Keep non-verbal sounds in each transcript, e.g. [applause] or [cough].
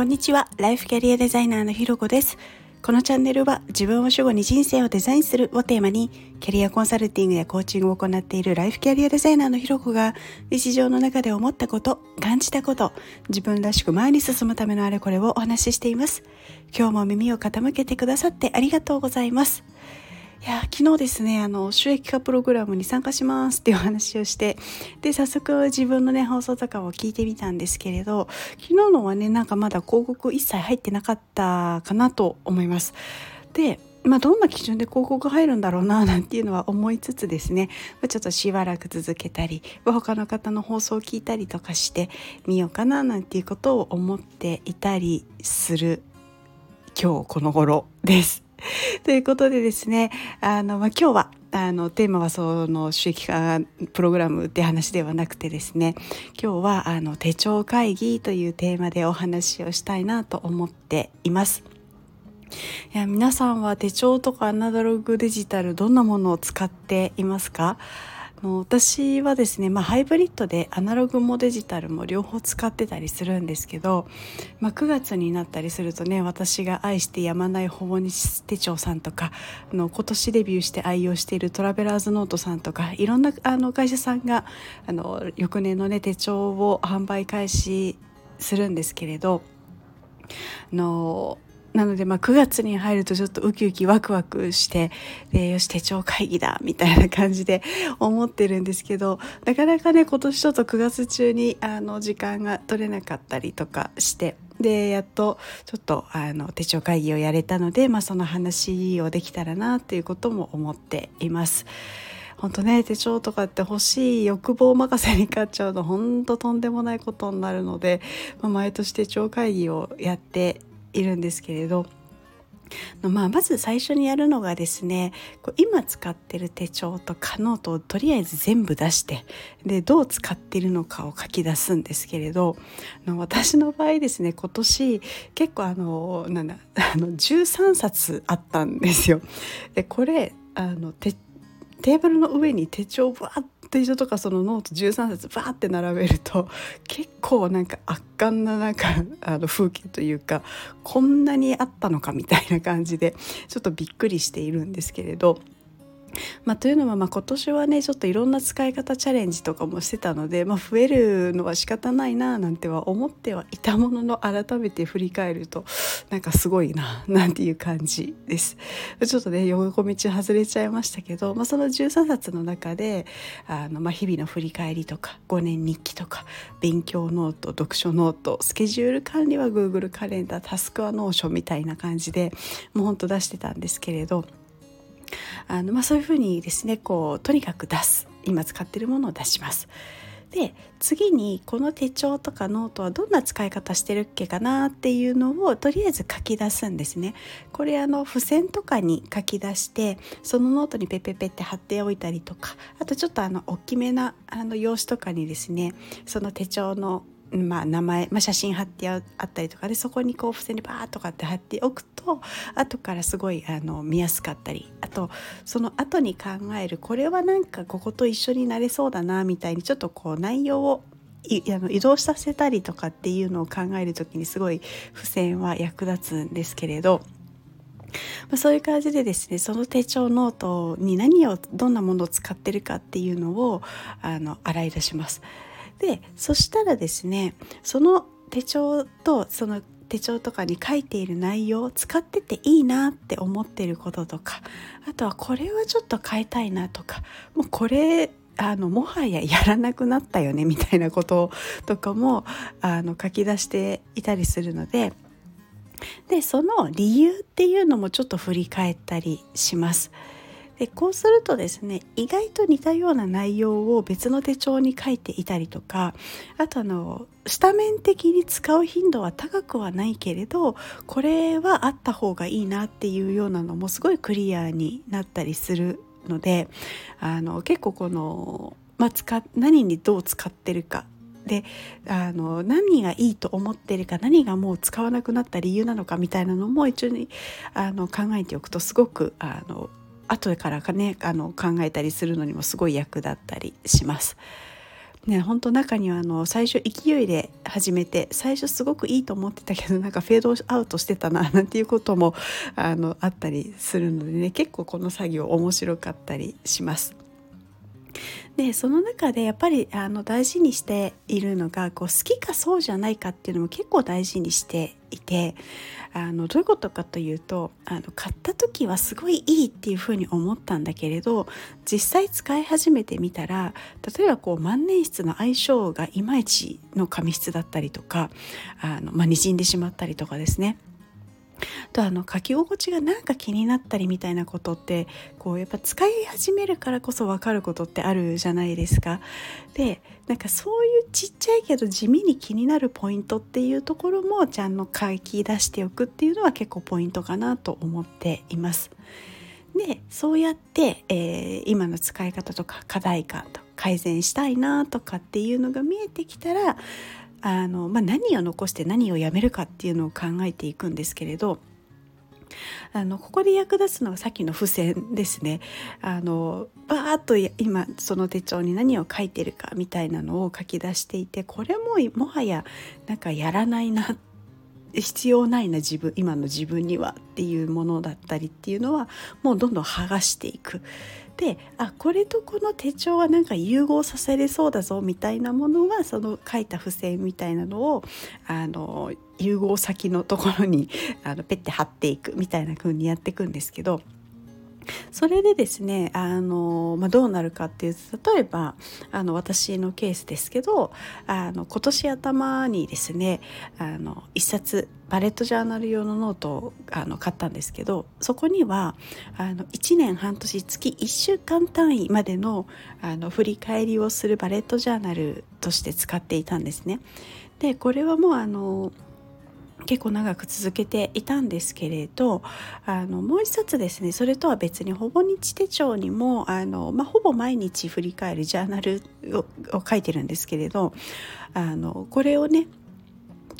こんにちは。ライフキャリアデザイナーのひろこです。このチャンネルは自分を主語に人生をデザインするをテーマにキャリアコンサルティングやコーチングを行っているライフキャリアデザイナーのひろこが日常の中で思ったこと感じたこと自分らしく前に進むためのあれこれをお話ししています。今日も耳を傾けてくださってありがとうございます。いや昨日ですねあの収益化プログラムに参加しますっていうお話をしてで早速自分のね放送とかを聞いてみたんですけれど昨日のはねなんかまだ広告一切入ってなかったかなと思いますでまあ、どんな基準で広告入るんだろうな [laughs] なんていうのは思いつつですねちょっとしばらく続けたり他の方の放送を聞いたりとかしてみようかななんていうことを思っていたりする今日この頃です。[laughs] ということでですねあの、まあ、今日はあのテーマはその収益化プログラムって話ではなくてですね今日はあの手帳会議というテーマでお話をしたいなと思っています。いや皆さんは手帳とかアナログデジタルどんなものを使っていますか？の私はですね、まあ、ハイブリッドでアナログもデジタルも両方使ってたりするんですけど、まあ、9月になったりするとね私が愛してやまないほぼ日手帳さんとかあの今年デビューして愛用しているトラベラーズノートさんとかいろんなあの会社さんがあの翌年のね手帳を販売開始するんですけれどのなのでまあ9月に入るとちょっとウキウキワクワクしてでよし手帳会議だみたいな感じで [laughs] 思ってるんですけどなかなかね今年ちょっと9月中にあの時間が取れなかったりとかしてでやっとちょっとあの手帳会議をやれたので、まあ、その話をできたらなっていうことも思っています。本当ね手帳とかって欲しい欲望任せに買っちゃうと本当とんでもないことになるので、まあ、毎年手帳会議をやっているんですけれどまあ、まず最初にやるのがですね今使ってる手帳とかノートをとりあえず全部出してでどう使ってるのかを書き出すんですけれど私の場合ですね今年結構あのなんだあの13冊あったんですよ。でこれあのテーブルの上に手帳をバーッ手帳とかそのノート13冊バーって並べると結構なんか圧巻ななんかあの風景というかこんなにあったのかみたいな感じでちょっとびっくりしているんですけれど。まあ、というのはまあ今年はねちょっといろんな使い方チャレンジとかもしてたので、まあ、増えるのは仕方ないななんては思ってはいたものの改めて振り返るとなんかすごいな [laughs] なんていう感じです。ちょっとね横道外れちゃいましたけど、まあ、その13冊の中であの、まあ、日々の振り返りとか5年日記とか勉強ノート読書ノートスケジュール管理は Google カレンダータスクは Notion みたいな感じでもうほんと出してたんですけれど。あの、まあ、そういうふうにですねこうとにかく出す今使ってるものを出します。で次にこの手帳とかノートはどんな使い方してるっけかなっていうのをとりあえず書き出すんですね。これあの付箋とかに書き出してそのノートにペペペって貼っておいたりとかあとちょっとあの大きめなあの用紙とかにですねその手帳のまあ、名前、まあ、写真貼ってあったりとかでそこにこう付箋にバーッとかって貼っておくと後からすごいあの見やすかったりあとその後に考えるこれはなんかここと一緒になれそうだなみたいにちょっとこう内容をあの移動させたりとかっていうのを考える時にすごい付箋は役立つんですけれど。まあ、そういう感じでですねその手帳ノートに何をどんなものを使ってるかっていうのをあの洗い出します。でそしたらですねその手帳とその手帳とかに書いている内容を使ってていいなって思ってることとかあとはこれはちょっと変えたいなとかもうこれあのもはややらなくなったよねみたいなこととかもあの書き出していたりするのででその理由っていうのもちょっと振り返ったりします。でこうするとですね意外と似たような内容を別の手帳に書いていたりとかあとあのスタメン的に使う頻度は高くはないけれどこれはあった方がいいなっていうようなのもすごいクリアになったりするのであの結構この、まあ、使何にどう使ってるか。であの何がいいと思ってるか何がもう使わなくなった理由なのかみたいなのも一応にあの考えておくとすごくあの後からかねあの考えたりするのにもすごい役立ったりします。ね本当中にはあの最初勢いで始めて最初すごくいいと思ってたけど [laughs] なんかフェードアウトしてたななんていうこともあのあったりするのでね結構この作業面白かったりします。でその中でやっぱりあの大事にしているのがこう好きかそうじゃないかっていうのも結構大事にしててあのどういうことかというとあの買った時はすごいいいっていうふうに思ったんだけれど実際使い始めてみたら例えばこう万年筆の相性がいまいちの紙質だったりとかあの、まあ、滲んでしまったりとかですね。とあの書き心地がなんか気になったりみたいなことってこうやっぱ使い始めるからこそ分かることってあるじゃないですか。でなんかそういうちっちゃいけど地味に気になるポイントっていうところもちゃんと書き出しておくっていうのは結構ポイントかなと思っています。でそうやって、えー、今の使い方とか課題感と改善したいなとかっていうのが見えてきたらあの、まあ、何を残して何をやめるかっていうのを考えていくんですけれどあのここで役立つのはさっきの付箋ですね。あのバーッと今その手帳に何を書いてるかみたいなのを書き出していてこれももはやなんかやらないなって必要ないな自分今の自分にはっていうものだったりっていうのはもうどんどん剥がしていく。であこれとこの手帳はなんか融合させれそうだぞみたいなものはその書いた付箋みたいなのをあの融合先のところにあのペッて貼っていくみたいな風にやっていくんですけどそれでですねあの、まあ、どうなるかっていうと例えばあの私のケースですけどあの今年頭にですねあの一冊 bullet journal 用のノートをあの買ったんですけどそこにはあの1年半年月1週間単位までのあの振り返りをする bullet journal として使っていたんですね。でこれはもうあの結構長く続けていたんですけれどあのもう一冊ですねそれとは別にほぼ日手帳にもあの、まあ、ほぼ毎日振り返るジャーナルを書いてるんですけれどあのこれをね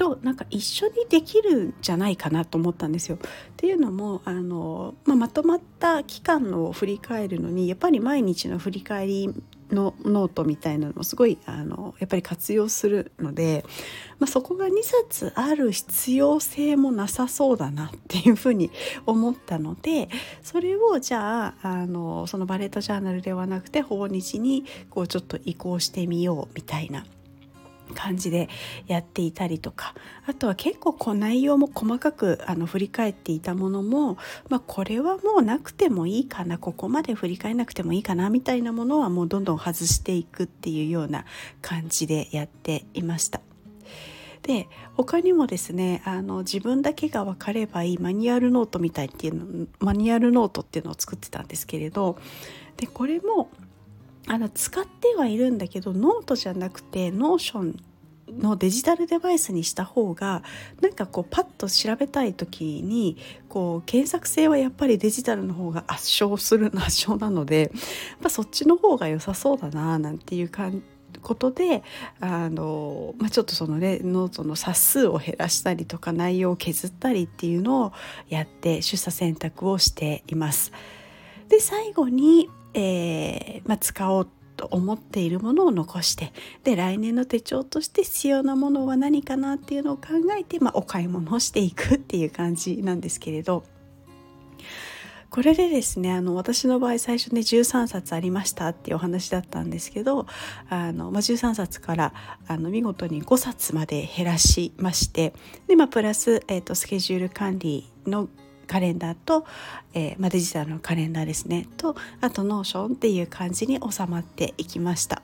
となんか一緒にできるんじゃないかなと思ったんですよ。っていうのもあの、まあ、まとまった期間を振り返るのにやっぱり毎日の振り返りのノートみたいなのもすごいあのやっぱり活用するので、まあ、そこが2冊ある必要性もなさそうだなっていうふうに思ったのでそれをじゃああのそのバレットジャーナルではなくてほぼ日にこうちょっと移行してみようみたいな感じでやっていたりとかあとは結構こう内容も細かくあの振り返っていたものも、まあ、これはもうなくてもいいかなここまで振り返らなくてもいいかなみたいなものはもうどんどん外していくっていうような感じでやっていました。で他にもですねあの自分だけが分かればいいマニュアルノートみたいっていうのマニュアルノートっていうのを作ってたんですけれどでこれもあの使ってはいるんだけどノートじゃなくて Notion のデジタルデバイスにした方がなんかこうパッと調べたい時にこう検索性はやっぱりデジタルの方が圧勝する圧勝なので、[laughs] まあ、そっちの方が良さそうだななんていう感ことであの、まあ、ちょっとそのねノートの冊数を減らしたりとか内容を削ったりっていうのをやって取捨選択をしています。で最後にえー、まあ、使おうと思っているものを残してで来年の手帳として必要なものは何かなっていうのを考えて、まあ、お買い物をしていくっていう感じなんですけれど。これでですねあの私の場合最初ね13冊ありましたっていうお話だったんですけどあの、まあ、13冊からあの見事に5冊まで減らしましてで、まあ、プラス、えーとスケジュール管理のカレンダーと、えー、まあ、デジタルのカレンダーですねとあと Notion っていう感じに収まっていきました。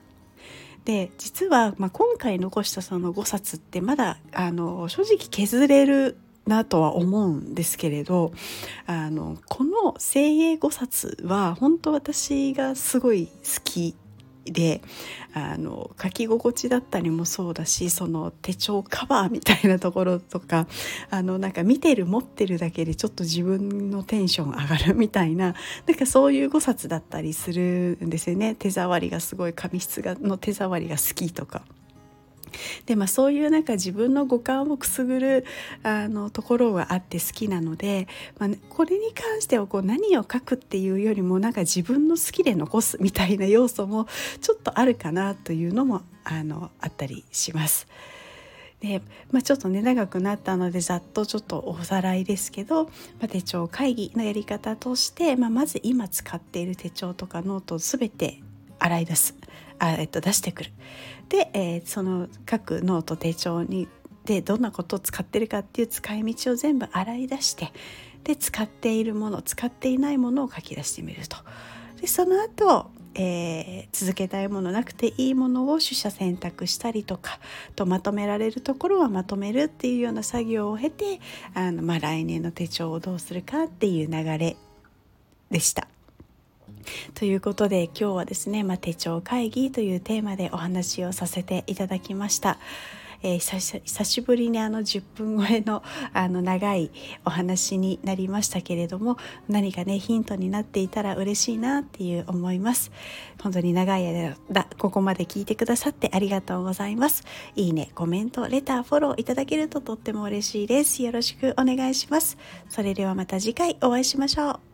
で実は、まあ、今回残したその5冊ってまだあの正直削れるなとは思うんですけれどあのこの精鋭5冊は本当私がすごい好きであの書き心地だったりもそうだしその手帳カバーみたいなところとかあのなんか見てる持ってるだけでちょっと自分のテンション上がるみたいななんかそういう5冊だったりするんですよね手触りがすごい紙質がの手触りが好きとか。でまあそういうなんか自分の五感をくすぐるあのところがあって好きなので、まあ、これに関してはこう何を書くっていうよりもなんか自分の好きで残すみたいな要素もちょっとあるかなというのもあのあったりします。で、まあ、ちょっとね長くなったのでざっとちょっとおさらいですけど、まあ、手帳会議のやり方として、まあ、まず今使っている手帳とかノートを全て洗い出すあ、えっと、出してくる。で、えー、その各ノート手帳にでどんなことを使ってるかっていう使い道を全部洗い出してで使っているもの使っていないものを書き出してみると。でその後えー、続けたいものなくていいものを取捨選択したりとかとまとめられるところはまとめるっていうような作業を経てあの、まあ、来年の手帳をどうするかっていう流れでした。ということで今日はですね、まあ、手帳会議というテーマでお話をさせていただきました。えー、久しぶりにあの10分超えのあの長いお話になりましたけれども何かねヒントになっていたら嬉しいなっていう思います。本当に長い間ここまで聞いてくださってありがとうございます。いいねコメントレターフォローいただけるととっても嬉しいです。よろしくお願いします。それではまた次回お会いしましょう。